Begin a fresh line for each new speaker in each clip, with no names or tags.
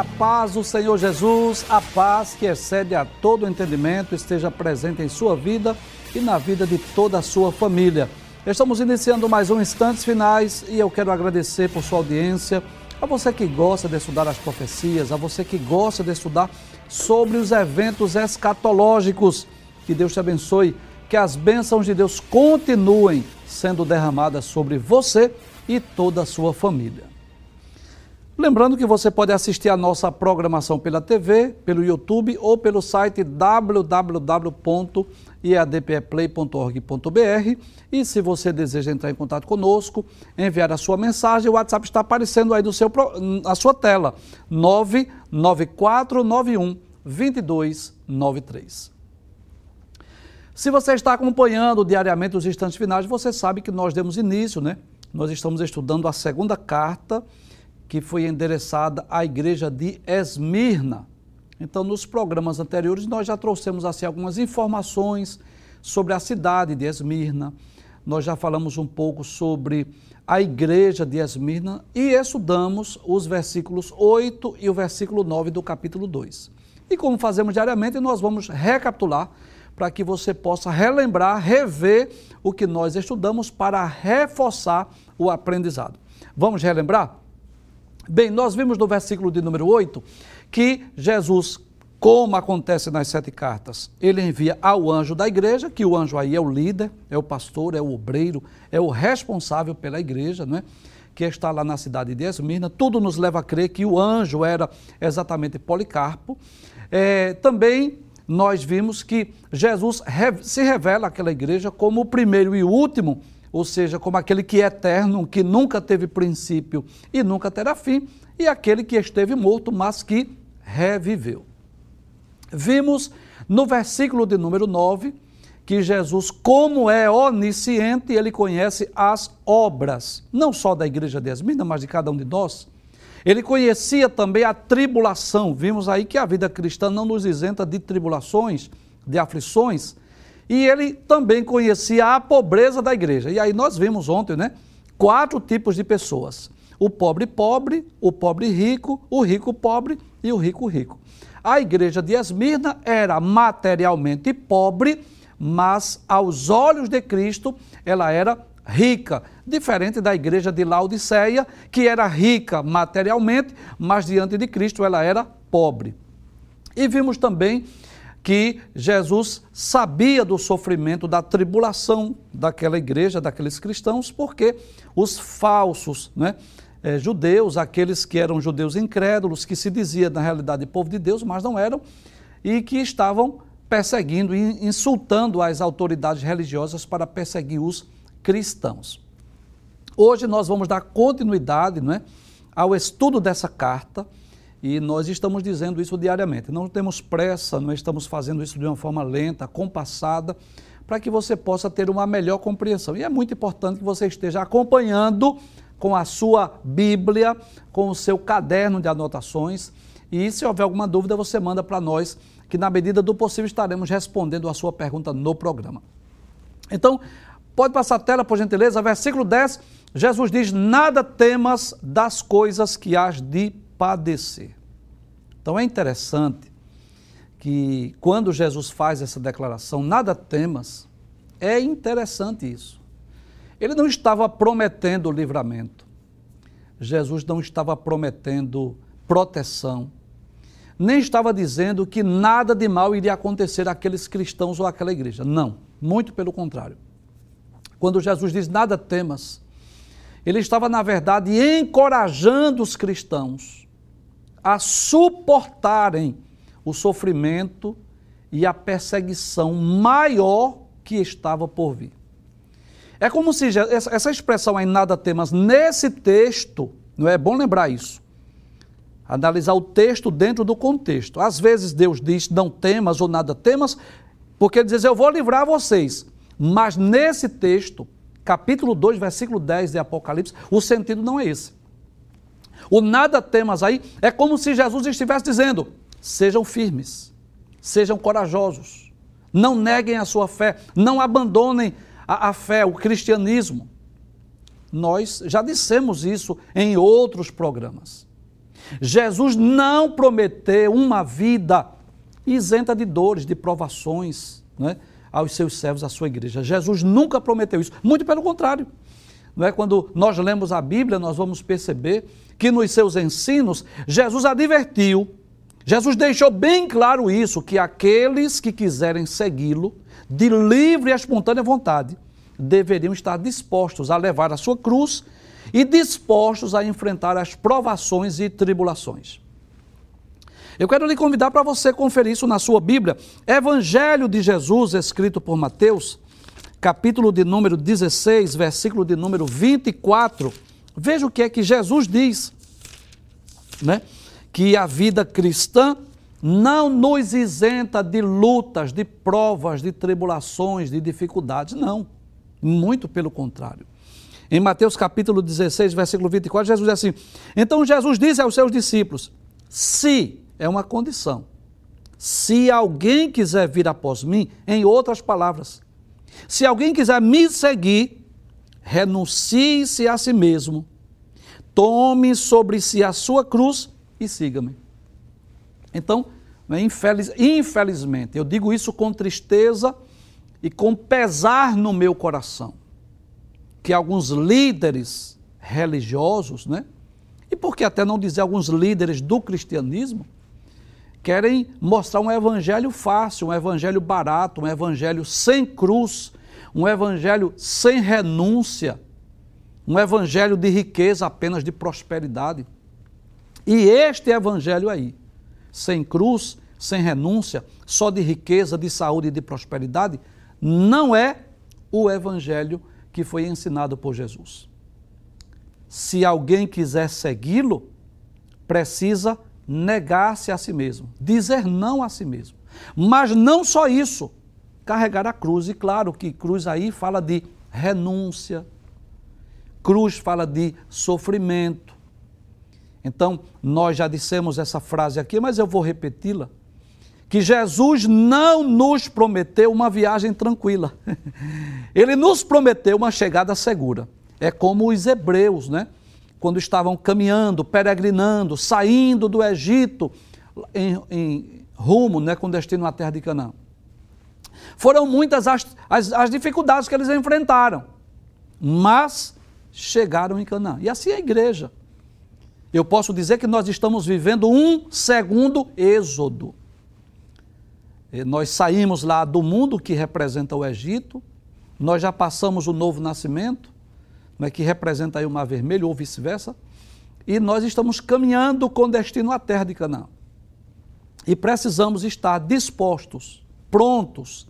A paz do Senhor Jesus, a paz que excede a todo entendimento, esteja presente em sua vida e na vida de toda a sua família. Estamos iniciando mais um Instantes Finais e eu quero agradecer por sua audiência, a você que gosta de estudar as profecias, a você que gosta de estudar sobre os eventos escatológicos. Que Deus te abençoe, que as bênçãos de Deus continuem sendo derramadas sobre você e toda a sua família. Lembrando que você pode assistir a nossa programação pela TV, pelo YouTube ou pelo site www.iadpeplay.org.br e se você deseja entrar em contato conosco, enviar a sua mensagem, o WhatsApp está aparecendo aí no seu, na sua tela, 99491 2293. Se você está acompanhando diariamente os instantes finais, você sabe que nós demos início, né? Nós estamos estudando a segunda carta que foi endereçada à igreja de Esmirna. Então, nos programas anteriores, nós já trouxemos assim algumas informações sobre a cidade de Esmirna. Nós já falamos um pouco sobre a igreja de Esmirna e estudamos os versículos 8 e o versículo 9 do capítulo 2. E como fazemos diariamente, nós vamos recapitular para que você possa relembrar, rever o que nós estudamos para reforçar o aprendizado. Vamos relembrar? Bem, nós vimos no versículo de número 8 que Jesus, como acontece nas sete cartas, ele envia ao anjo da igreja, que o anjo aí é o líder, é o pastor, é o obreiro, é o responsável pela igreja, não é? que está lá na cidade de Esmirna. Tudo nos leva a crer que o anjo era exatamente Policarpo. É, também nós vimos que Jesus se revela àquela igreja como o primeiro e último ou seja, como aquele que é eterno, que nunca teve princípio e nunca terá fim, e aquele que esteve morto, mas que reviveu. Vimos no versículo de número 9 que Jesus, como é onisciente, ele conhece as obras, não só da igreja de Esmina, mas de cada um de nós. Ele conhecia também a tribulação. Vimos aí que a vida cristã não nos isenta de tribulações, de aflições, e ele também conhecia a pobreza da igreja. E aí nós vimos ontem, né? Quatro tipos de pessoas: o pobre pobre, o pobre rico, o rico pobre e o rico rico. A igreja de Esmirna era materialmente pobre, mas aos olhos de Cristo ela era rica, diferente da igreja de Laodiceia, que era rica materialmente, mas diante de Cristo ela era pobre. E vimos também que Jesus sabia do sofrimento, da tribulação daquela igreja, daqueles cristãos, porque os falsos né, é, judeus, aqueles que eram judeus incrédulos, que se dizia na realidade povo de Deus, mas não eram, e que estavam perseguindo e insultando as autoridades religiosas para perseguir os cristãos. Hoje nós vamos dar continuidade né, ao estudo dessa carta e nós estamos dizendo isso diariamente. Não temos pressa, não estamos fazendo isso de uma forma lenta, compassada, para que você possa ter uma melhor compreensão. E é muito importante que você esteja acompanhando com a sua Bíblia, com o seu caderno de anotações. E se houver alguma dúvida, você manda para nós, que na medida do possível estaremos respondendo a sua pergunta no programa. Então, pode passar a tela, por gentileza, versículo 10. Jesus diz: Nada temas das coisas que hás de padecer. Então é interessante que quando Jesus faz essa declaração, nada temas, é interessante isso. Ele não estava prometendo livramento. Jesus não estava prometendo proteção. Nem estava dizendo que nada de mal iria acontecer àqueles cristãos ou àquela igreja. Não, muito pelo contrário. Quando Jesus diz nada temas, ele estava, na verdade, encorajando os cristãos a suportarem o sofrimento e a perseguição maior que estava por vir. É como se essa expressão aí, nada temas, nesse texto, não é bom lembrar isso. Analisar o texto dentro do contexto. Às vezes Deus diz não temas ou nada temas, porque ele diz eu vou livrar vocês. Mas nesse texto, capítulo 2, versículo 10 de Apocalipse, o sentido não é esse. O nada temas aí é como se Jesus estivesse dizendo: sejam firmes, sejam corajosos, não neguem a sua fé, não abandonem a, a fé, o cristianismo. Nós já dissemos isso em outros programas. Jesus não prometeu uma vida isenta de dores, de provações, né, aos seus servos, à sua igreja. Jesus nunca prometeu isso, muito pelo contrário. Não é? Quando nós lemos a Bíblia, nós vamos perceber que nos seus ensinos, Jesus advertiu, Jesus deixou bem claro isso, que aqueles que quiserem segui-lo, de livre e espontânea vontade, deveriam estar dispostos a levar a sua cruz e dispostos a enfrentar as provações e tribulações. Eu quero lhe convidar para você conferir isso na sua Bíblia. Evangelho de Jesus, escrito por Mateus, capítulo de número 16, versículo de número 24. Veja o que é que Jesus diz, né? Que a vida cristã não nos isenta de lutas, de provas, de tribulações, de dificuldades, não. Muito pelo contrário. Em Mateus capítulo 16, versículo 24, Jesus diz assim: Então Jesus disse aos seus discípulos: Se é uma condição. Se alguém quiser vir após mim, em outras palavras, se alguém quiser me seguir, renuncie-se a si mesmo, tome sobre si a sua cruz e siga-me. Então, né, infeliz, infelizmente, eu digo isso com tristeza e com pesar no meu coração, que alguns líderes religiosos, né? E por que até não dizer alguns líderes do cristianismo, querem mostrar um evangelho fácil, um evangelho barato, um evangelho sem cruz, um evangelho sem renúncia, um evangelho de riqueza apenas de prosperidade. E este evangelho aí, sem cruz, sem renúncia, só de riqueza, de saúde e de prosperidade, não é o evangelho que foi ensinado por Jesus. Se alguém quiser segui-lo, precisa negar-se a si mesmo, dizer não a si mesmo. Mas não só isso, carregar a cruz. E claro que cruz aí fala de renúncia, cruz fala de sofrimento. Então, nós já dissemos essa frase aqui, mas eu vou repeti-la. Que Jesus não nos prometeu uma viagem tranquila. Ele nos prometeu uma chegada segura. É como os hebreus, né? quando estavam caminhando, peregrinando, saindo do Egito em, em rumo, né, com destino à terra de Canaã. Foram muitas as, as, as dificuldades que eles enfrentaram, mas chegaram em Canaã. E assim é a igreja. Eu posso dizer que nós estamos vivendo um segundo êxodo. E nós saímos lá do mundo que representa o Egito, nós já passamos o novo nascimento, né, que representa aí o Mar Vermelho, ou vice-versa, e nós estamos caminhando com destino à terra de Canaã. E precisamos estar dispostos, prontos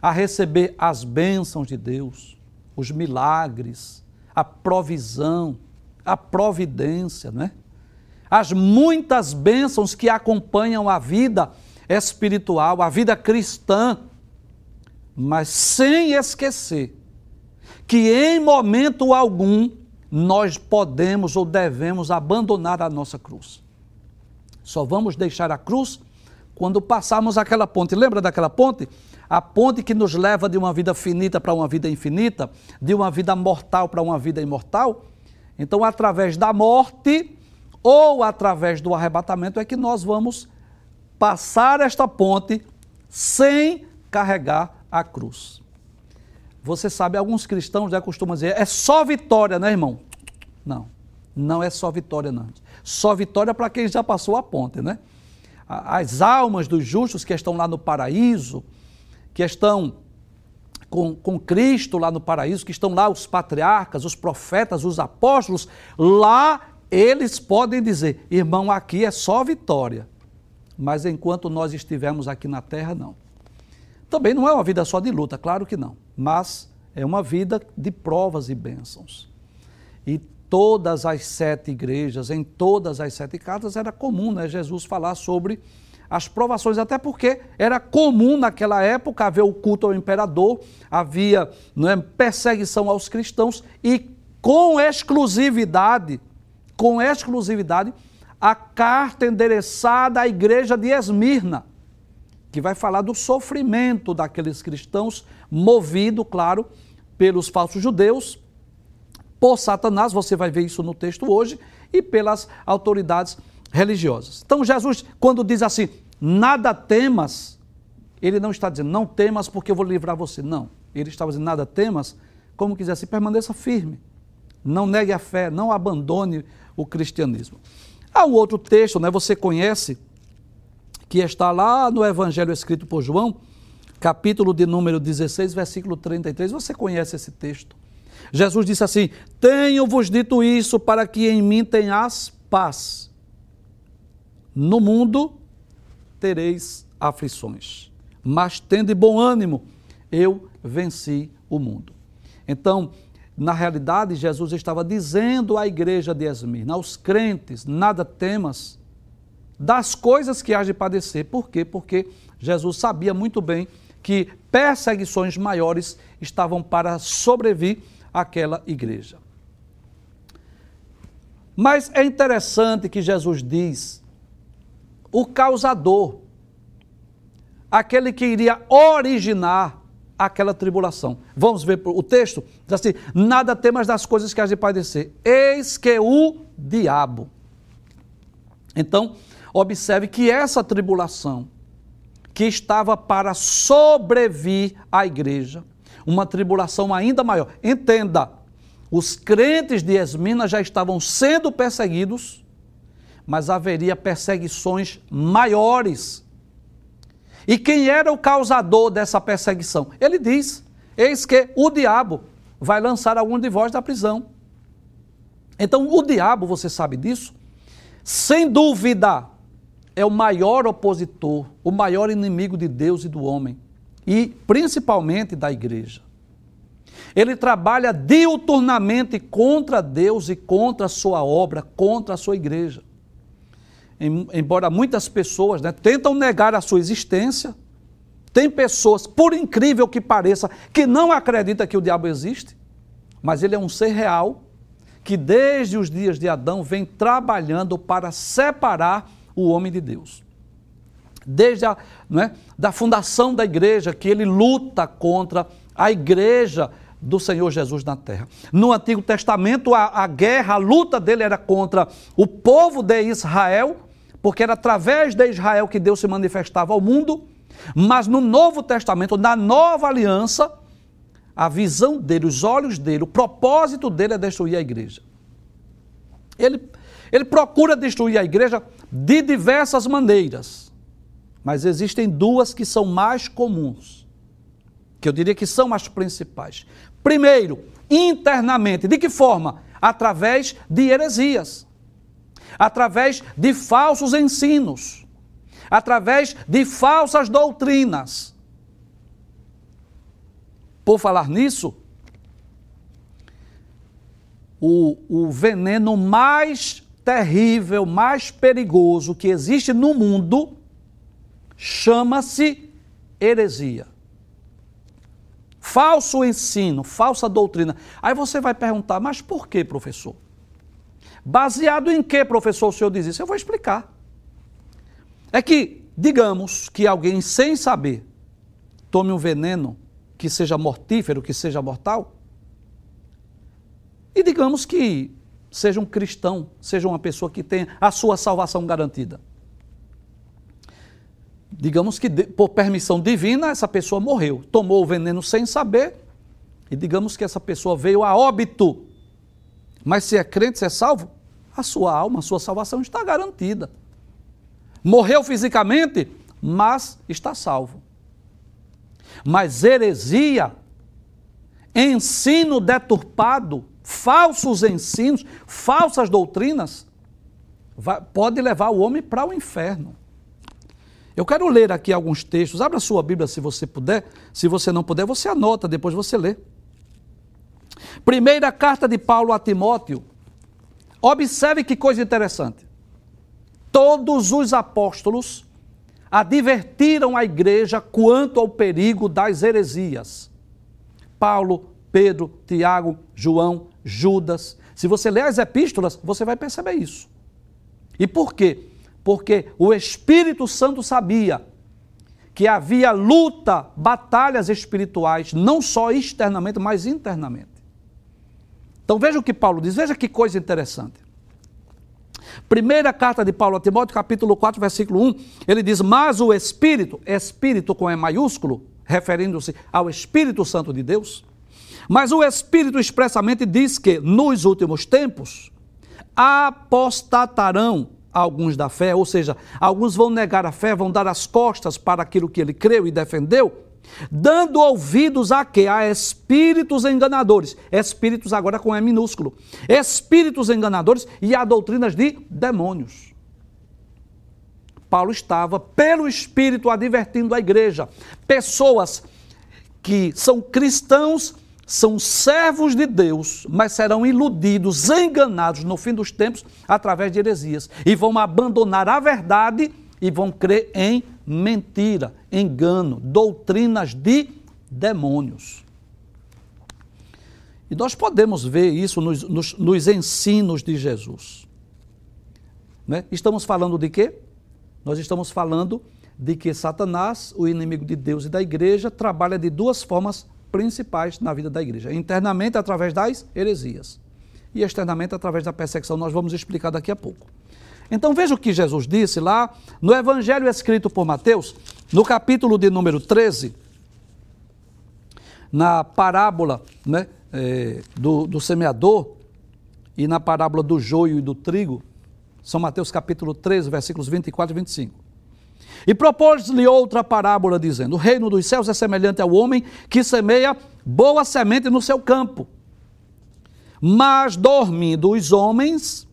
a receber as bênçãos de Deus, os milagres, a provisão, a providência, né? As muitas bênçãos que acompanham a vida espiritual, a vida cristã, mas sem esquecer que em momento algum nós podemos ou devemos abandonar a nossa cruz. Só vamos deixar a cruz quando passarmos aquela ponte. Lembra daquela ponte? A ponte que nos leva de uma vida finita para uma vida infinita, de uma vida mortal para uma vida imortal. Então, através da morte ou através do arrebatamento é que nós vamos passar esta ponte sem carregar a cruz. Você sabe, alguns cristãos já costumam dizer, é só vitória, né, irmão? Não, não é só vitória, não. Só vitória para quem já passou a ponte, né? As almas dos justos que estão lá no paraíso, que estão com, com Cristo lá no paraíso, que estão lá os patriarcas, os profetas, os apóstolos, lá eles podem dizer, irmão, aqui é só vitória. Mas enquanto nós estivermos aqui na terra, não. Também não é uma vida só de luta, claro que não, mas é uma vida de provas e bênçãos. E todas as sete igrejas, em todas as sete casas, era comum né, Jesus falar sobre as provações, até porque era comum naquela época haver o culto ao imperador, havia é, perseguição aos cristãos e com exclusividade, com exclusividade, a carta endereçada à igreja de Esmirna, que vai falar do sofrimento daqueles cristãos, movido, claro, pelos falsos judeus, por Satanás, você vai ver isso no texto hoje, e pelas autoridades religiosas. Então Jesus, quando diz assim, nada temas, ele não está dizendo, não temas porque eu vou livrar você. Não. Ele estava dizendo, nada temas, como quiser assim, permaneça firme. Não negue a fé, não abandone o cristianismo. Há um outro texto, né, você conhece, que está lá no Evangelho escrito por João, capítulo de número 16, versículo 33. Você conhece esse texto? Jesus disse assim: Tenho-vos dito isso para que em mim tenhas paz. No mundo tereis aflições, mas tende bom ânimo, eu venci o mundo. Então, na realidade, Jesus estava dizendo à igreja de Esmirna, aos crentes, nada temas das coisas que há de padecer. Por quê? Porque Jesus sabia muito bem que perseguições maiores estavam para sobrevir àquela igreja. Mas é interessante que Jesus diz o causador, aquele que iria originar aquela tribulação. Vamos ver o texto? Diz assim: nada temas das coisas que há de padecer, eis que o diabo. Então, observe que essa tribulação, que estava para sobrevir à igreja, uma tribulação ainda maior. Entenda, os crentes de Esmina já estavam sendo perseguidos, mas haveria perseguições maiores e quem era o causador dessa perseguição? Ele diz: Eis que o diabo vai lançar algum de vós da prisão. Então, o diabo, você sabe disso? Sem dúvida, é o maior opositor, o maior inimigo de Deus e do homem, e principalmente da igreja. Ele trabalha diuturnamente contra Deus e contra a sua obra, contra a sua igreja embora muitas pessoas né, tentam negar a sua existência, tem pessoas, por incrível que pareça, que não acreditam que o diabo existe, mas ele é um ser real que desde os dias de Adão vem trabalhando para separar o homem de Deus. Desde a né, da fundação da igreja, que ele luta contra a igreja do Senhor Jesus na terra. No Antigo Testamento, a, a guerra, a luta dele era contra o povo de Israel, porque era através de Israel que Deus se manifestava ao mundo, mas no Novo Testamento, na nova aliança, a visão dele, os olhos dele, o propósito dele é destruir a igreja. Ele, ele procura destruir a igreja de diversas maneiras, mas existem duas que são mais comuns, que eu diria que são as principais. Primeiro, internamente, de que forma? Através de heresias através de falsos ensinos, através de falsas doutrinas. Por falar nisso, o, o veneno mais terrível, mais perigoso que existe no mundo chama-se heresia. Falso ensino, falsa doutrina. Aí você vai perguntar, mas por que, professor? Baseado em que, professor, o senhor diz isso? Eu vou explicar. É que, digamos que alguém sem saber tome um veneno que seja mortífero, que seja mortal, e digamos que seja um cristão, seja uma pessoa que tenha a sua salvação garantida. Digamos que por permissão divina essa pessoa morreu, tomou o veneno sem saber, e digamos que essa pessoa veio a óbito mas se é crente, se é salvo, a sua alma, a sua salvação está garantida. Morreu fisicamente, mas está salvo. Mas heresia, ensino deturpado, falsos ensinos, falsas doutrinas, vai, pode levar o homem para o inferno. Eu quero ler aqui alguns textos. Abra sua Bíblia se você puder. Se você não puder, você anota, depois você lê. Primeira carta de Paulo a Timóteo. Observe que coisa interessante. Todos os apóstolos advertiram a igreja quanto ao perigo das heresias. Paulo, Pedro, Tiago, João, Judas. Se você ler as epístolas, você vai perceber isso. E por quê? Porque o Espírito Santo sabia que havia luta, batalhas espirituais, não só externamente, mas internamente. Então veja o que Paulo diz, veja que coisa interessante. Primeira carta de Paulo a Timóteo, capítulo 4, versículo 1, ele diz: Mas o Espírito, Espírito com E maiúsculo, referindo-se ao Espírito Santo de Deus, mas o Espírito expressamente diz que nos últimos tempos apostatarão alguns da fé, ou seja, alguns vão negar a fé, vão dar as costas para aquilo que ele creu e defendeu, dando ouvidos a quê? A espíritos enganadores. Espíritos agora com E minúsculo. Espíritos enganadores e a doutrinas de demônios. Paulo estava, pelo Espírito, advertindo a igreja. Pessoas que são cristãos, são servos de Deus, mas serão iludidos, enganados no fim dos tempos através de heresias. E vão abandonar a verdade e vão crer em mentira, engano, doutrinas de demônios. E nós podemos ver isso nos, nos, nos ensinos de Jesus. Né? Estamos falando de quê? Nós estamos falando de que Satanás, o inimigo de Deus e da igreja, trabalha de duas formas principais na vida da igreja: internamente, através das heresias, e externamente, através da perseguição. Nós vamos explicar daqui a pouco. Então veja o que Jesus disse lá no Evangelho escrito por Mateus, no capítulo de número 13, na parábola né, é, do, do semeador e na parábola do joio e do trigo, São Mateus capítulo 13, versículos 24 e 25. E propôs-lhe outra parábola, dizendo: O reino dos céus é semelhante ao homem que semeia boa semente no seu campo. Mas dormindo os homens,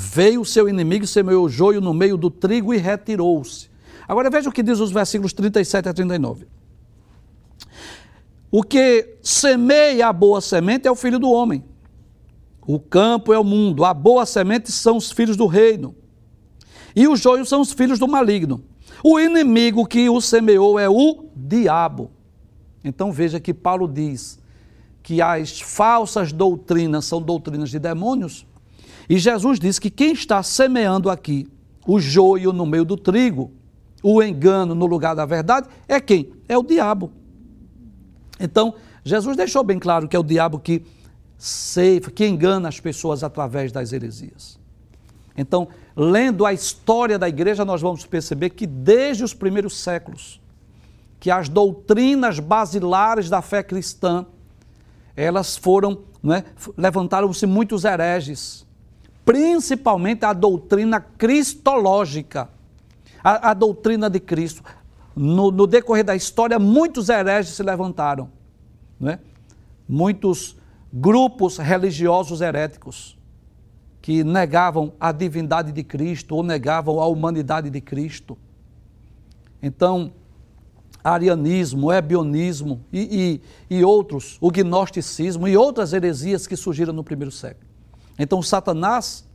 Veio o seu inimigo, semeou o joio no meio do trigo e retirou-se. Agora veja o que diz os versículos 37 a 39. O que semeia a boa semente é o filho do homem. O campo é o mundo, a boa semente são os filhos do reino. E o joio são os filhos do maligno. O inimigo que o semeou é o diabo. Então veja que Paulo diz que as falsas doutrinas são doutrinas de demônios, e Jesus disse que quem está semeando aqui o joio no meio do trigo, o engano no lugar da verdade, é quem? É o diabo. Então, Jesus deixou bem claro que é o diabo que ceifa, que engana as pessoas através das heresias. Então, lendo a história da igreja, nós vamos perceber que desde os primeiros séculos, que as doutrinas basilares da fé cristã, elas foram, é, levantaram-se muitos hereges, principalmente a doutrina cristológica, a, a doutrina de Cristo. No, no, decorrer da história, muitos hereges se levantaram, né? muitos grupos religiosos heréticos que negavam a divindade de Cristo ou negavam a humanidade de Cristo. Então, arianismo, ebionismo e, e, e outros, o gnosticismo e outras heresias que surgiram no primeiro século. Então, Satanás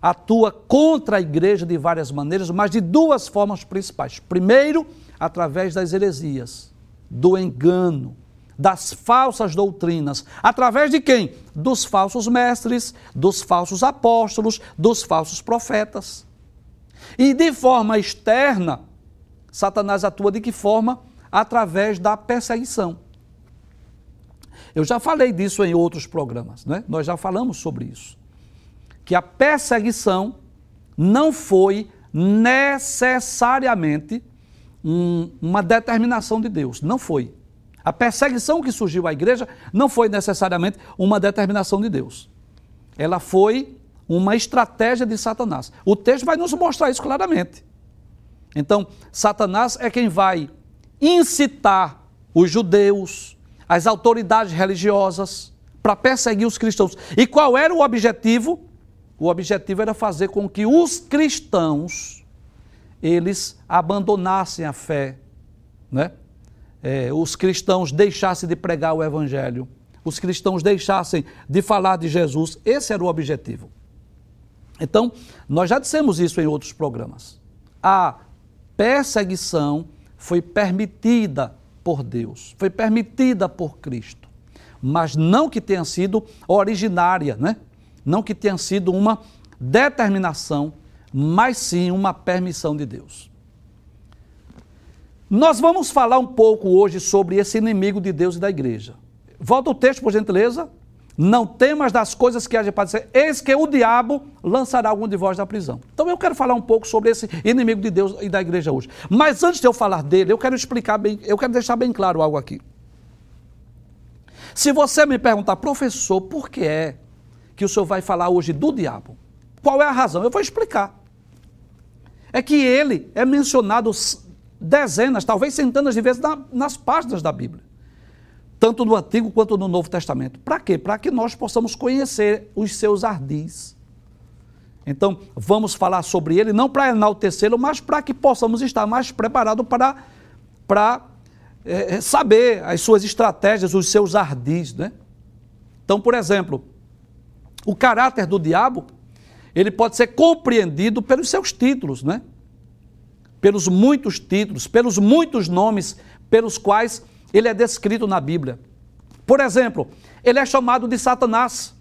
atua contra a igreja de várias maneiras, mas de duas formas principais. Primeiro, através das heresias, do engano, das falsas doutrinas. Através de quem? Dos falsos mestres, dos falsos apóstolos, dos falsos profetas. E de forma externa, Satanás atua de que forma? Através da perseguição. Eu já falei disso em outros programas, né? nós já falamos sobre isso. Que a perseguição não foi necessariamente um, uma determinação de Deus, não foi. A perseguição que surgiu à igreja não foi necessariamente uma determinação de Deus. Ela foi uma estratégia de Satanás. O texto vai nos mostrar isso claramente. Então, Satanás é quem vai incitar os judeus, as autoridades religiosas, para perseguir os cristãos. E qual era o objetivo? O objetivo era fazer com que os cristãos eles abandonassem a fé, né? É, os cristãos deixassem de pregar o evangelho, os cristãos deixassem de falar de Jesus. Esse era o objetivo. Então, nós já dissemos isso em outros programas. A perseguição foi permitida por Deus, foi permitida por Cristo, mas não que tenha sido originária, né? Não que tenha sido uma determinação, mas sim uma permissão de Deus. Nós vamos falar um pouco hoje sobre esse inimigo de Deus e da igreja. Volta o texto, por gentileza. Não temas das coisas que há de padecer, eis que o diabo lançará algum de vós na prisão. Então eu quero falar um pouco sobre esse inimigo de Deus e da igreja hoje. Mas antes de eu falar dele, eu quero explicar bem, eu quero deixar bem claro algo aqui. Se você me perguntar, professor, por que é que o senhor vai falar hoje do diabo? Qual é a razão? Eu vou explicar. É que ele é mencionado dezenas, talvez centenas de vezes na, nas páginas da Bíblia tanto no Antigo quanto no Novo Testamento. Para quê? Para que nós possamos conhecer os seus ardis. Então, vamos falar sobre ele, não para enaltecê-lo, mas para que possamos estar mais preparados para, para é, é, saber as suas estratégias, os seus ardis. Né? Então, por exemplo, o caráter do diabo, ele pode ser compreendido pelos seus títulos, né? pelos muitos títulos, pelos muitos nomes pelos quais ele é descrito na Bíblia. Por exemplo, ele é chamado de Satanás.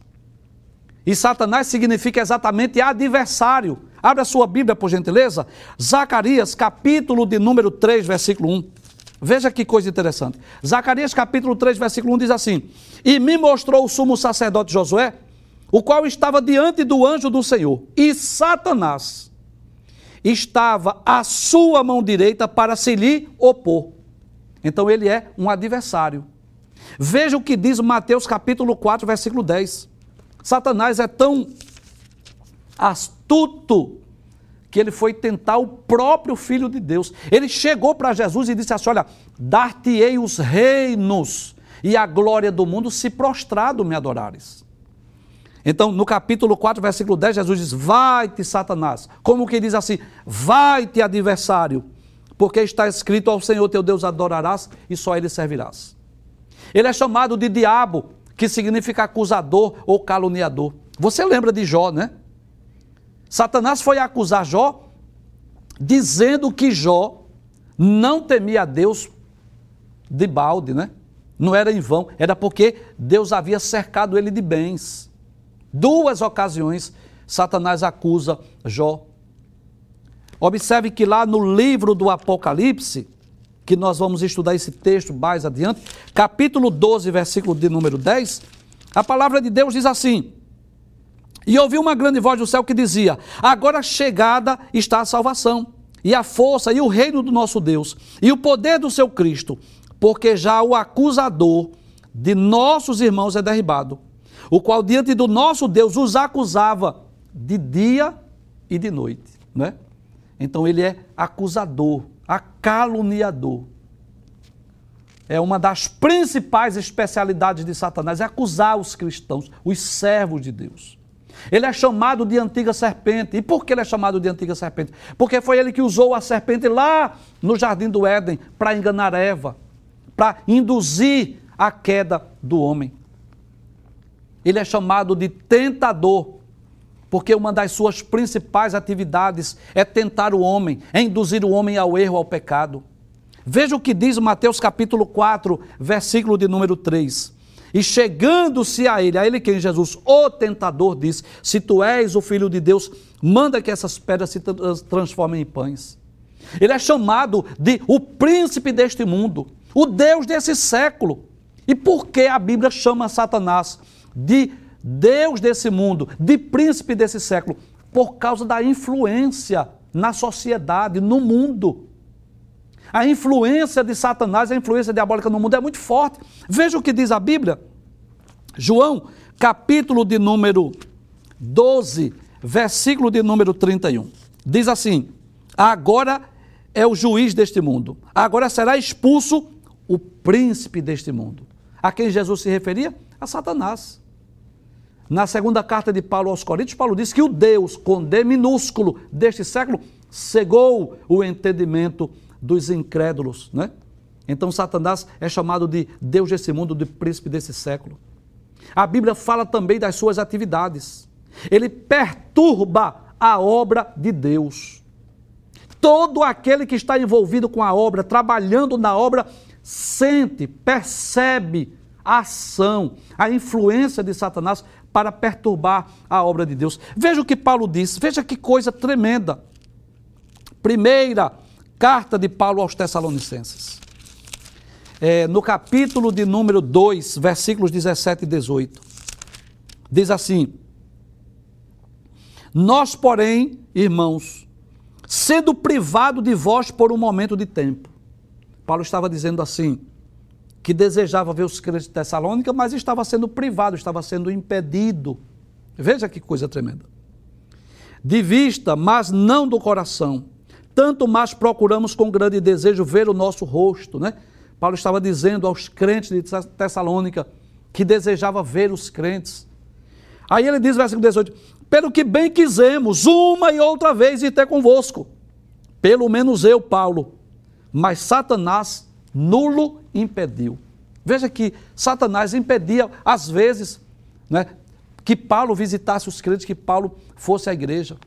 E Satanás significa exatamente adversário. Abra sua Bíblia, por gentileza. Zacarias, capítulo de número 3, versículo 1. Veja que coisa interessante. Zacarias, capítulo 3, versículo 1 diz assim: E me mostrou o sumo sacerdote Josué, o qual estava diante do anjo do Senhor, e Satanás estava à sua mão direita para se lhe opor. Então ele é um adversário. Veja o que diz Mateus capítulo 4, versículo 10. Satanás é tão astuto que ele foi tentar o próprio Filho de Deus. Ele chegou para Jesus e disse assim: Olha, dar-te-ei os reinos e a glória do mundo se prostrado me adorares. Então, no capítulo 4, versículo 10, Jesus diz: Vai-te, Satanás. Como que diz assim? Vai-te, adversário porque está escrito: Ao Senhor teu Deus adorarás e só ele servirás. Ele é chamado de diabo, que significa acusador ou caluniador. Você lembra de Jó, né? Satanás foi acusar Jó, dizendo que Jó não temia a Deus de balde, né? Não era em vão, era porque Deus havia cercado ele de bens. Duas ocasiões, Satanás acusa Jó. Observe que lá no livro do Apocalipse, que nós vamos estudar esse texto mais adiante, capítulo 12, versículo de número 10, a palavra de Deus diz assim: E ouvi uma grande voz do céu que dizia: Agora chegada está a salvação, e a força e o reino do nosso Deus, e o poder do seu Cristo, porque já o acusador de nossos irmãos é derribado, o qual diante do nosso Deus os acusava de dia e de noite, não é? Então ele é acusador, acaluniador. É uma das principais especialidades de Satanás, é acusar os cristãos, os servos de Deus. Ele é chamado de antiga serpente. E por que ele é chamado de antiga serpente? Porque foi ele que usou a serpente lá no jardim do Éden para enganar Eva, para induzir a queda do homem. Ele é chamado de tentador, porque uma das suas principais atividades é tentar o homem, é induzir o homem ao erro, ao pecado. Veja o que diz Mateus capítulo 4, versículo de número 3. E chegando-se a ele, a ele quem Jesus, o tentador, diz: Se tu és o filho de Deus, manda que essas pedras se transformem em pães. Ele é chamado de o príncipe deste mundo, o Deus desse século. E por que a Bíblia chama Satanás de Deus desse mundo, de príncipe desse século, por causa da influência na sociedade, no mundo. A influência de Satanás, a influência diabólica no mundo é muito forte. Veja o que diz a Bíblia. João, capítulo de número 12, versículo de número 31. Diz assim: Agora é o juiz deste mundo. Agora será expulso o príncipe deste mundo. A quem Jesus se referia? A Satanás. Na segunda carta de Paulo aos Coríntios, Paulo diz que o Deus, com D minúsculo, deste século, cegou o entendimento dos incrédulos, né? Então Satanás é chamado de Deus desse mundo, de príncipe desse século. A Bíblia fala também das suas atividades. Ele perturba a obra de Deus. Todo aquele que está envolvido com a obra, trabalhando na obra, sente, percebe a ação, a influência de Satanás para perturbar a obra de Deus. Veja o que Paulo diz, veja que coisa tremenda. Primeira carta de Paulo aos Tessalonicenses. É, no capítulo de número 2, versículos 17 e 18. Diz assim: Nós, porém, irmãos, sendo privado de vós por um momento de tempo. Paulo estava dizendo assim: que desejava ver os crentes de Tessalônica, mas estava sendo privado, estava sendo impedido. Veja que coisa tremenda. De vista, mas não do coração. Tanto mais procuramos com grande desejo ver o nosso rosto, né? Paulo estava dizendo aos crentes de Tessalônica que desejava ver os crentes. Aí ele diz, versículo 18: Pelo que bem quisemos, uma e outra vez, ir ter convosco. Pelo menos eu, Paulo. Mas Satanás nulo impediu. Veja que Satanás impedia, às vezes, né, que Paulo visitasse os crentes, que Paulo fosse à igreja.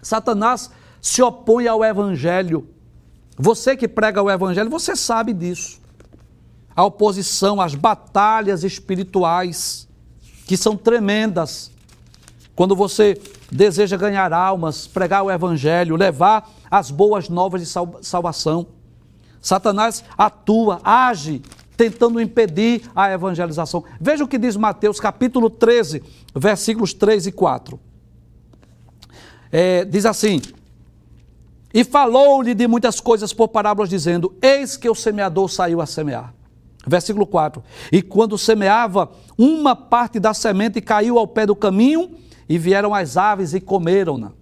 Satanás se opõe ao evangelho. Você que prega o evangelho, você sabe disso. A oposição, as batalhas espirituais, que são tremendas. Quando você deseja ganhar almas, pregar o evangelho, levar as boas novas de salvação. Satanás atua, age tentando impedir a evangelização. Veja o que diz Mateus capítulo 13, versículos 3 e 4. É, diz assim: E falou-lhe de muitas coisas por parábolas, dizendo: Eis que o semeador saiu a semear. Versículo 4: E quando semeava, uma parte da semente caiu ao pé do caminho, e vieram as aves e comeram-na.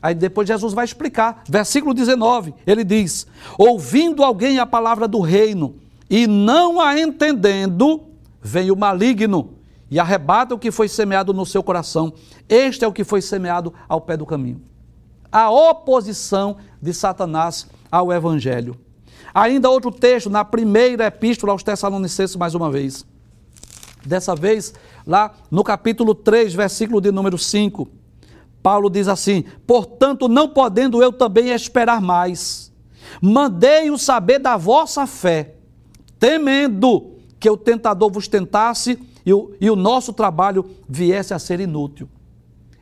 Aí depois Jesus vai explicar. Versículo 19, ele diz: Ouvindo alguém a palavra do reino, e não a entendendo, vem o maligno e arrebata o que foi semeado no seu coração. Este é o que foi semeado ao pé do caminho. A oposição de Satanás ao evangelho. Ainda outro texto, na primeira epístola aos Tessalonicenses, mais uma vez. Dessa vez, lá no capítulo 3, versículo de número 5, Paulo diz assim: Portanto, não podendo eu também esperar mais, mandei-o saber da vossa fé temendo que o tentador vos tentasse e o, e o nosso trabalho viesse a ser inútil.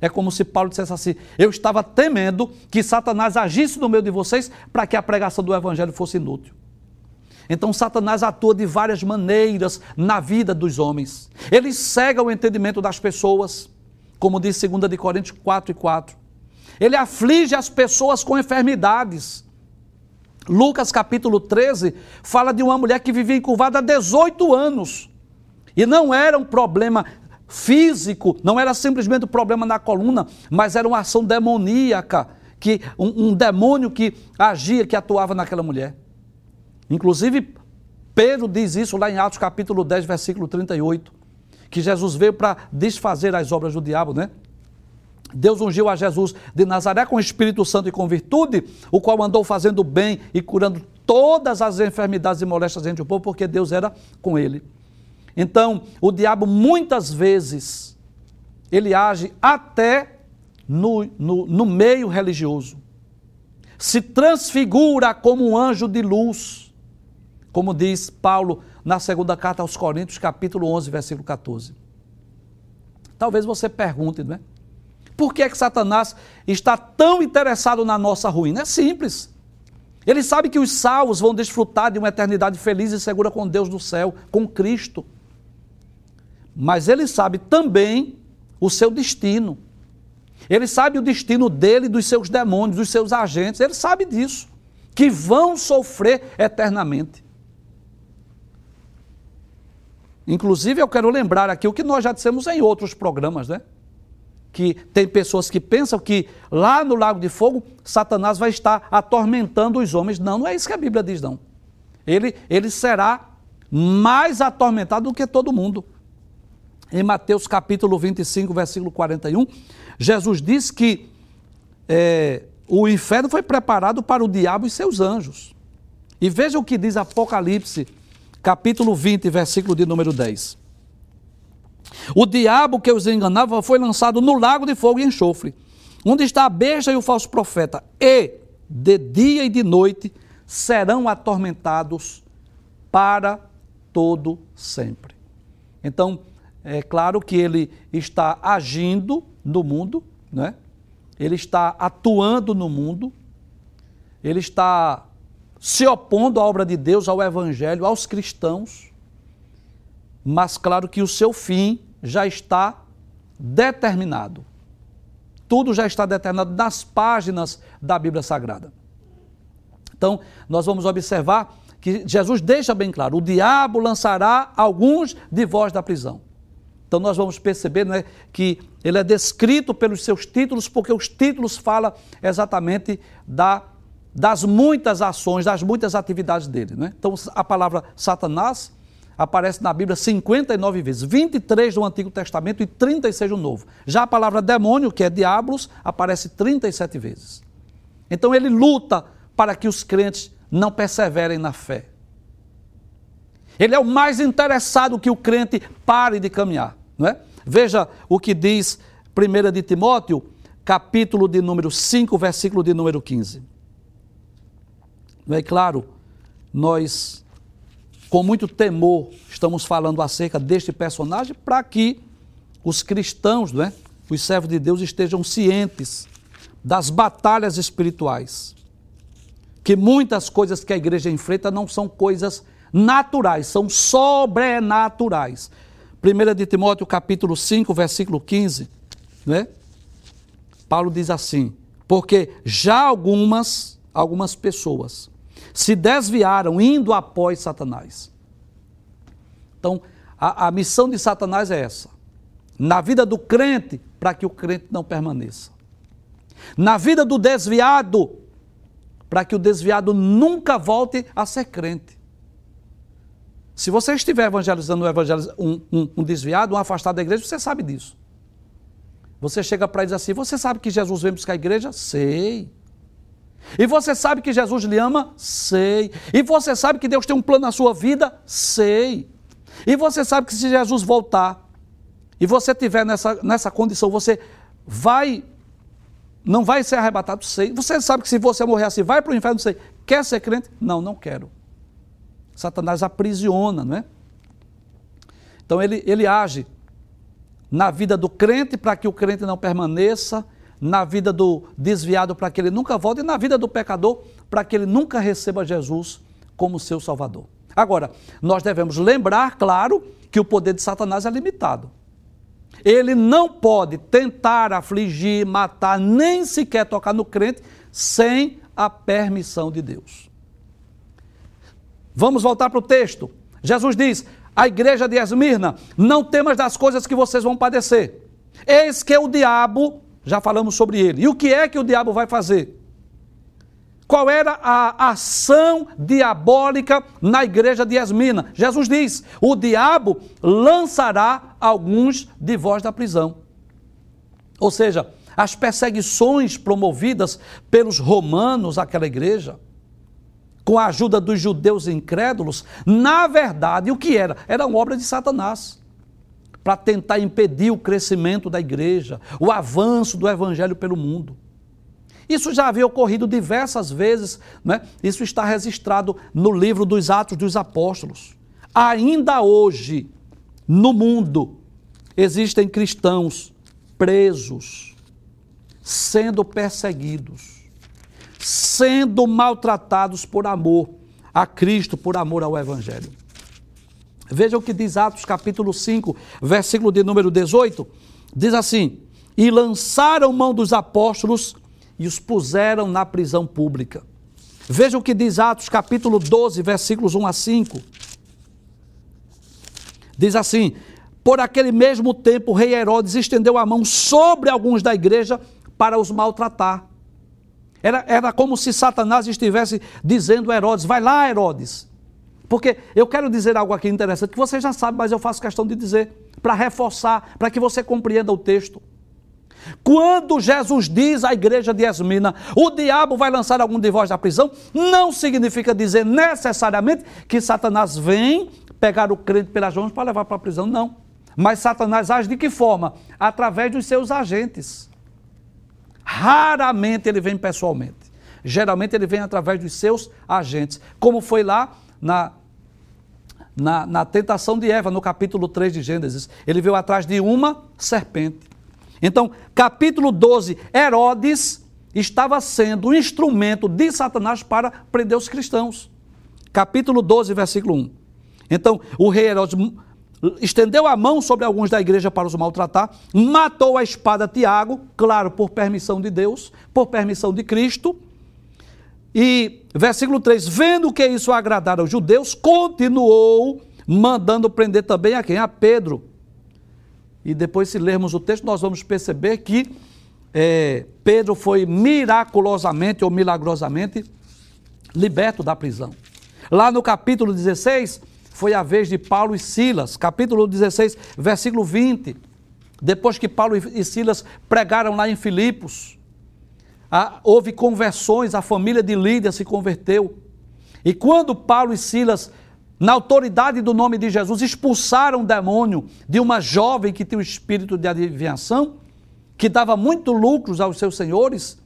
É como se Paulo dissesse assim: Eu estava temendo que Satanás agisse no meio de vocês para que a pregação do Evangelho fosse inútil. Então, Satanás atua de várias maneiras na vida dos homens. Ele cega o entendimento das pessoas, como diz 2 de Coríntios 4 e 4. Ele aflige as pessoas com enfermidades. Lucas capítulo 13 fala de uma mulher que vivia encurvada há 18 anos. E não era um problema físico, não era simplesmente um problema na coluna, mas era uma ação demoníaca, que um, um demônio que agia, que atuava naquela mulher. Inclusive, Pedro diz isso lá em Atos capítulo 10, versículo 38, que Jesus veio para desfazer as obras do diabo, né? Deus ungiu a Jesus de Nazaré com o Espírito Santo e com virtude, o qual andou fazendo bem e curando todas as enfermidades e moléstias entre o povo, porque Deus era com ele. Então, o diabo muitas vezes, ele age até no, no, no meio religioso. Se transfigura como um anjo de luz, como diz Paulo na segunda carta aos Coríntios, capítulo 11, versículo 14. Talvez você pergunte, não é? Por que, é que Satanás está tão interessado na nossa ruína? É simples. Ele sabe que os salvos vão desfrutar de uma eternidade feliz e segura com Deus do céu, com Cristo. Mas ele sabe também o seu destino. Ele sabe o destino dele, dos seus demônios, dos seus agentes. Ele sabe disso. Que vão sofrer eternamente. Inclusive, eu quero lembrar aqui o que nós já dissemos em outros programas, né? que tem pessoas que pensam que lá no lago de fogo Satanás vai estar atormentando os homens. Não, não é isso que a Bíblia diz, não. Ele, ele será mais atormentado do que todo mundo. Em Mateus capítulo 25, versículo 41, Jesus diz que é, o inferno foi preparado para o diabo e seus anjos. E veja o que diz Apocalipse, capítulo 20, versículo de número 10. O diabo que os enganava foi lançado no lago de fogo e enxofre, onde está a besta e o falso profeta, e de dia e de noite serão atormentados para todo sempre. Então, é claro que ele está agindo no mundo, né? ele está atuando no mundo, ele está se opondo à obra de Deus, ao Evangelho, aos cristãos, mas claro que o seu fim já está determinado. Tudo já está determinado nas páginas da Bíblia Sagrada. Então, nós vamos observar que Jesus deixa bem claro: o diabo lançará alguns de vós da prisão. Então nós vamos perceber né, que ele é descrito pelos seus títulos, porque os títulos falam exatamente da, das muitas ações, das muitas atividades dele. Né? Então a palavra Satanás aparece na Bíblia 59 vezes, 23 no Antigo Testamento e 36 no Novo. Já a palavra demônio, que é diabos, aparece 37 vezes. Então ele luta para que os crentes não perseverem na fé. Ele é o mais interessado que o crente pare de caminhar, não é? Veja o que diz 1 de Timóteo, capítulo de número 5, versículo de número 15. É claro, nós com muito temor estamos falando acerca deste personagem para que os cristãos, não é? os servos de Deus estejam cientes das batalhas espirituais que muitas coisas que a igreja enfrenta não são coisas naturais, são sobrenaturais. 1 de Timóteo capítulo 5, versículo 15, né? Paulo diz assim: porque já algumas, algumas pessoas se desviaram indo após Satanás. Então, a, a missão de Satanás é essa: na vida do crente, para que o crente não permaneça. Na vida do desviado, para que o desviado nunca volte a ser crente. Se você estiver evangelizando um, um, um desviado, um afastado da igreja, você sabe disso. Você chega para ele assim: Você sabe que Jesus vem buscar a igreja? Sei. E você sabe que Jesus lhe ama? Sei. E você sabe que Deus tem um plano na sua vida? Sei. E você sabe que se Jesus voltar e você estiver nessa, nessa condição, você vai não vai ser arrebatado, sei. Você sabe que se você morrer assim, vai para o inferno, sei. Quer ser crente? Não, não quero. Satanás aprisiona, não é? Então ele, ele age na vida do crente para que o crente não permaneça, na vida do desviado para que ele nunca volte e na vida do pecador para que ele nunca receba Jesus como seu Salvador. Agora, nós devemos lembrar, claro, que o poder de Satanás é limitado. Ele não pode tentar afligir, matar, nem sequer tocar no crente sem a permissão de Deus. Vamos voltar para o texto. Jesus diz: a igreja de Esmirna, não temas das coisas que vocês vão padecer. Eis que o diabo, já falamos sobre ele. E o que é que o diabo vai fazer? Qual era a ação diabólica na igreja de Esmina? Jesus diz: o diabo lançará alguns de vós da prisão. Ou seja, as perseguições promovidas pelos romanos àquela igreja, com a ajuda dos judeus incrédulos, na verdade, o que era? Era uma obra de Satanás para tentar impedir o crescimento da igreja, o avanço do evangelho pelo mundo. Isso já havia ocorrido diversas vezes, né? isso está registrado no livro dos Atos dos Apóstolos. Ainda hoje, no mundo, existem cristãos presos, sendo perseguidos, sendo maltratados por amor a Cristo, por amor ao Evangelho. Veja o que diz Atos capítulo 5, versículo de número 18. Diz assim: E lançaram mão dos apóstolos e os puseram na prisão pública. Veja o que diz Atos capítulo 12, versículos 1 a 5. Diz assim: Por aquele mesmo tempo, o rei Herodes estendeu a mão sobre alguns da igreja para os maltratar. Era, era como se Satanás estivesse dizendo a Herodes: Vai lá, Herodes. Porque eu quero dizer algo aqui interessante que você já sabe, mas eu faço questão de dizer, para reforçar, para que você compreenda o texto. Quando Jesus diz à igreja de Esmina, o diabo vai lançar algum de vós da prisão, não significa dizer necessariamente que Satanás vem pegar o crente pelas mãos para levar para a prisão, não. Mas Satanás age de que forma? Através dos seus agentes. Raramente ele vem pessoalmente. Geralmente ele vem através dos seus agentes. Como foi lá na, na, na tentação de Eva, no capítulo 3 de Gênesis. Ele veio atrás de uma serpente. Então, capítulo 12, Herodes estava sendo um instrumento de Satanás para prender os cristãos. Capítulo 12, versículo 1. Então, o rei Herodes estendeu a mão sobre alguns da igreja para os maltratar, matou a espada Tiago, claro, por permissão de Deus, por permissão de Cristo. E versículo 3: vendo que isso agradara aos judeus, continuou mandando prender também a quem? A Pedro. E depois, se lermos o texto, nós vamos perceber que é, Pedro foi miraculosamente ou milagrosamente liberto da prisão. Lá no capítulo 16, foi a vez de Paulo e Silas, capítulo 16, versículo 20. Depois que Paulo e Silas pregaram lá em Filipos, houve conversões, a família de Lídia se converteu. E quando Paulo e Silas, na autoridade do nome de Jesus, expulsaram o demônio de uma jovem que tinha o espírito de adivinhação, que dava muito lucros aos seus senhores,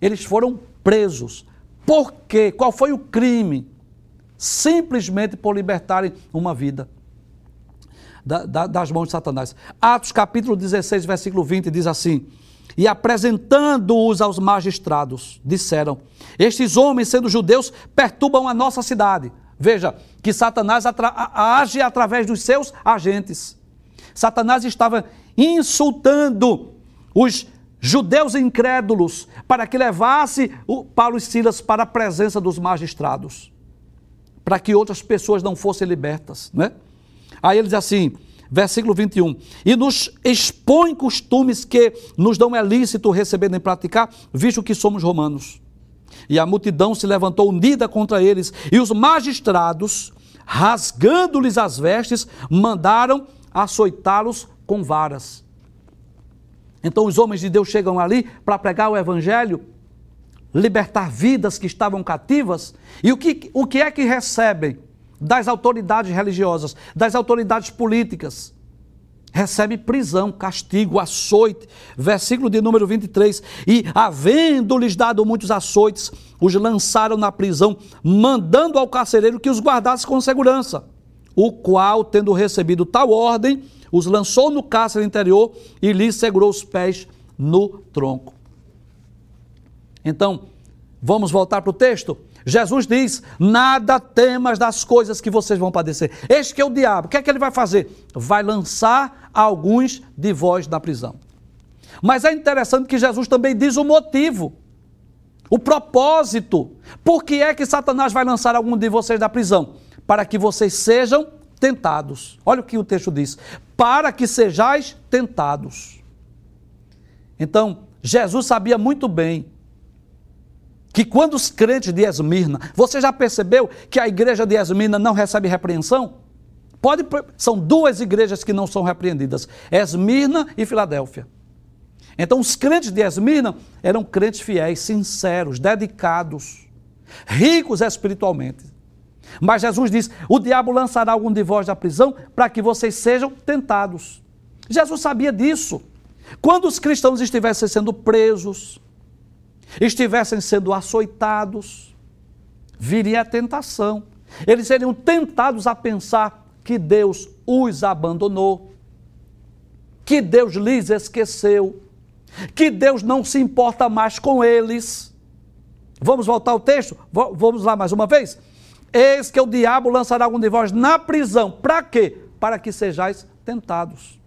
eles foram presos. Por quê? Qual foi o crime? Simplesmente por libertarem uma vida da, da, das mãos de Satanás. Atos capítulo 16, versículo 20 diz assim: E apresentando-os aos magistrados, disseram: Estes homens, sendo judeus, perturbam a nossa cidade. Veja que Satanás atra age através dos seus agentes. Satanás estava insultando os judeus incrédulos para que levasse o Paulo e Silas para a presença dos magistrados, para que outras pessoas não fossem libertas, né? Aí ele diz assim, versículo 21, e nos expõe costumes que nos dão é lícito receber nem praticar, visto que somos romanos. E a multidão se levantou unida contra eles, e os magistrados, rasgando-lhes as vestes, mandaram açoitá-los com varas. Então os homens de Deus chegam ali para pregar o evangelho, libertar vidas que estavam cativas, e o que, o que é que recebem das autoridades religiosas, das autoridades políticas? Recebe prisão, castigo, açoite. Versículo de número 23. E, havendo-lhes dado muitos açoites, os lançaram na prisão, mandando ao carcereiro que os guardasse com segurança. O qual, tendo recebido tal ordem, os lançou no cárcere interior e lhes segurou os pés no tronco. Então, vamos voltar para o texto? Jesus diz: Nada temas das coisas que vocês vão padecer. Este que é o diabo. O que é que ele vai fazer? Vai lançar alguns de vós na prisão. Mas é interessante que Jesus também diz o motivo, o propósito. Por que é que Satanás vai lançar algum de vocês da prisão? Para que vocês sejam tentados. Olha o que o texto diz: para que sejais tentados. Então, Jesus sabia muito bem que quando os crentes de Esmirna, você já percebeu que a igreja de Esmirna não recebe repreensão? Pode, são duas igrejas que não são repreendidas: Esmirna e Filadélfia. Então, os crentes de Esmirna eram crentes fiéis, sinceros, dedicados, ricos espiritualmente. Mas Jesus diz: o diabo lançará algum de vós da prisão para que vocês sejam tentados. Jesus sabia disso. Quando os cristãos estivessem sendo presos, estivessem sendo açoitados, viria a tentação. Eles seriam tentados a pensar que Deus os abandonou, que Deus lhes esqueceu, que Deus não se importa mais com eles. Vamos voltar ao texto? Vamos lá mais uma vez? Eis que o diabo lançará algum de vós na prisão. Para quê? Para que sejais tentados.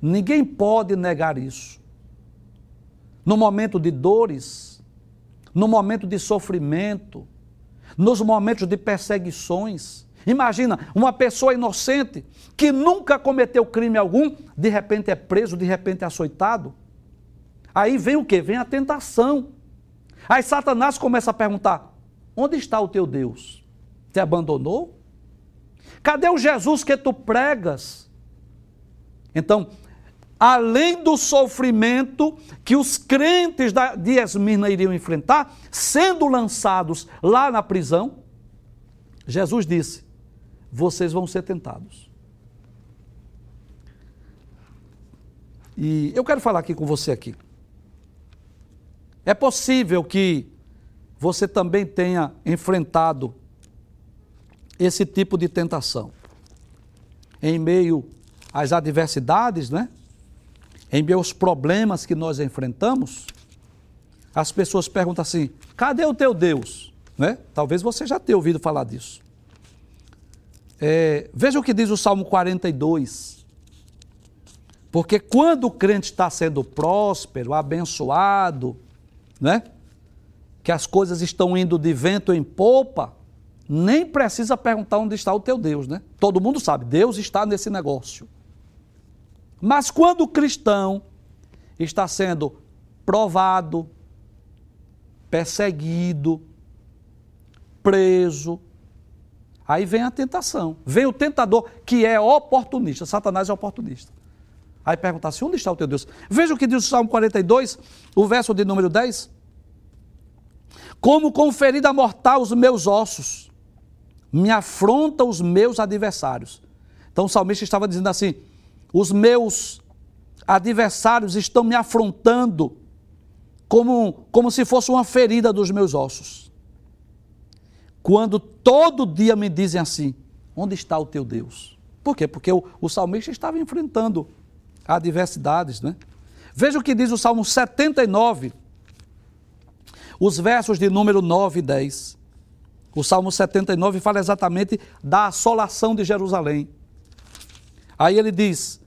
Ninguém pode negar isso. No momento de dores, no momento de sofrimento, nos momentos de perseguições. Imagina uma pessoa inocente que nunca cometeu crime algum, de repente é preso, de repente é açoitado. Aí vem o que? Vem a tentação. Aí Satanás começa a perguntar: Onde está o teu Deus? Te abandonou? Cadê o Jesus que tu pregas? Então, além do sofrimento que os crentes de Esmirna iriam enfrentar, sendo lançados lá na prisão, Jesus disse: vocês vão ser tentados. E eu quero falar aqui com você aqui. É possível que você também tenha enfrentado esse tipo de tentação. Em meio às adversidades, né? Em meio aos problemas que nós enfrentamos, as pessoas perguntam assim: cadê o teu Deus? Né? Talvez você já tenha ouvido falar disso. É, veja o que diz o Salmo 42. Porque quando o crente está sendo próspero, abençoado, né? que as coisas estão indo de vento em popa, nem precisa perguntar onde está o teu Deus, né? Todo mundo sabe, Deus está nesse negócio. Mas quando o cristão está sendo provado, perseguido, preso, aí vem a tentação. Vem o tentador que é oportunista. Satanás é oportunista. Aí perguntar assim: onde está o teu Deus? Veja o que diz o Salmo 42, o verso de número 10. Como com ferida mortal os meus ossos, me afronta os meus adversários. Então o salmista estava dizendo assim: os meus adversários estão me afrontando como, como se fosse uma ferida dos meus ossos. Quando todo dia me dizem assim: onde está o teu Deus? Por quê? Porque o, o salmista estava enfrentando adversidades, né? Veja o que diz o Salmo 79, os versos de número 9 e 10. O Salmo 79 fala exatamente da assolação de Jerusalém. Aí ele diz,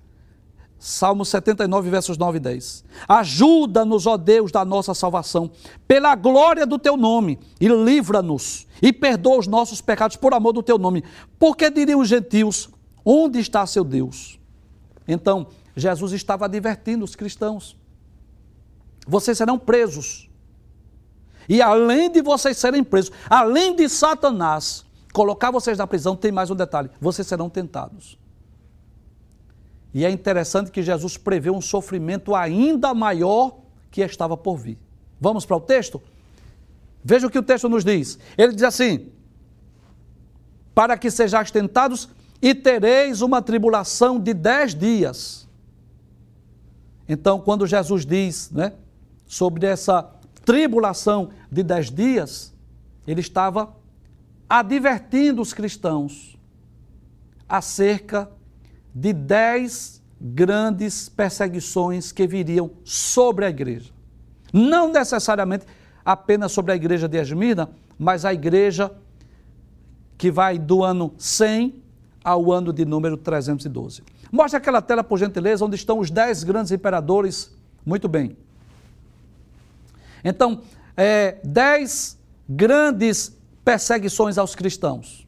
Salmo 79, versos 9 e 10. Ajuda-nos, ó Deus, da nossa salvação, pela glória do teu nome, e livra-nos, e perdoa os nossos pecados por amor do teu nome. Porque diriam os gentios: onde está seu Deus? Então, Jesus estava advertindo os cristãos: vocês serão presos, e além de vocês serem presos, além de Satanás colocar vocês na prisão, tem mais um detalhe: vocês serão tentados. E é interessante que Jesus prevê um sofrimento ainda maior que estava por vir. Vamos para o texto? Veja o que o texto nos diz. Ele diz assim: Para que sejais tentados e tereis uma tribulação de dez dias. Então, quando Jesus diz né, sobre essa tribulação de dez dias, ele estava advertindo os cristãos acerca de dez grandes perseguições que viriam sobre a igreja. Não necessariamente apenas sobre a igreja de Esmirna, mas a igreja que vai do ano 100 ao ano de número 312. Mostra aquela tela, por gentileza, onde estão os dez grandes imperadores. Muito bem. Então, é, dez grandes perseguições aos cristãos.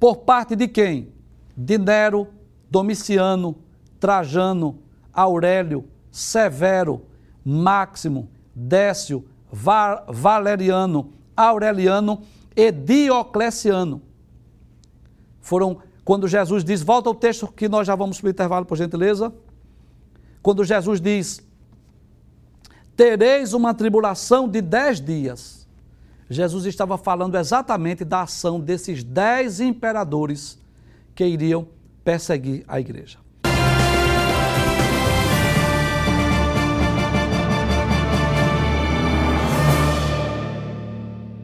Por parte de quem? De Nero, Domiciano, Trajano, Aurélio, Severo, Máximo, Décio, Valeriano, Aureliano e Diocleciano. Foram, quando Jesus diz, volta ao texto que nós já vamos para o intervalo, por gentileza. Quando Jesus diz, tereis uma tribulação de dez dias. Jesus estava falando exatamente da ação desses dez imperadores que iriam perseguir a igreja.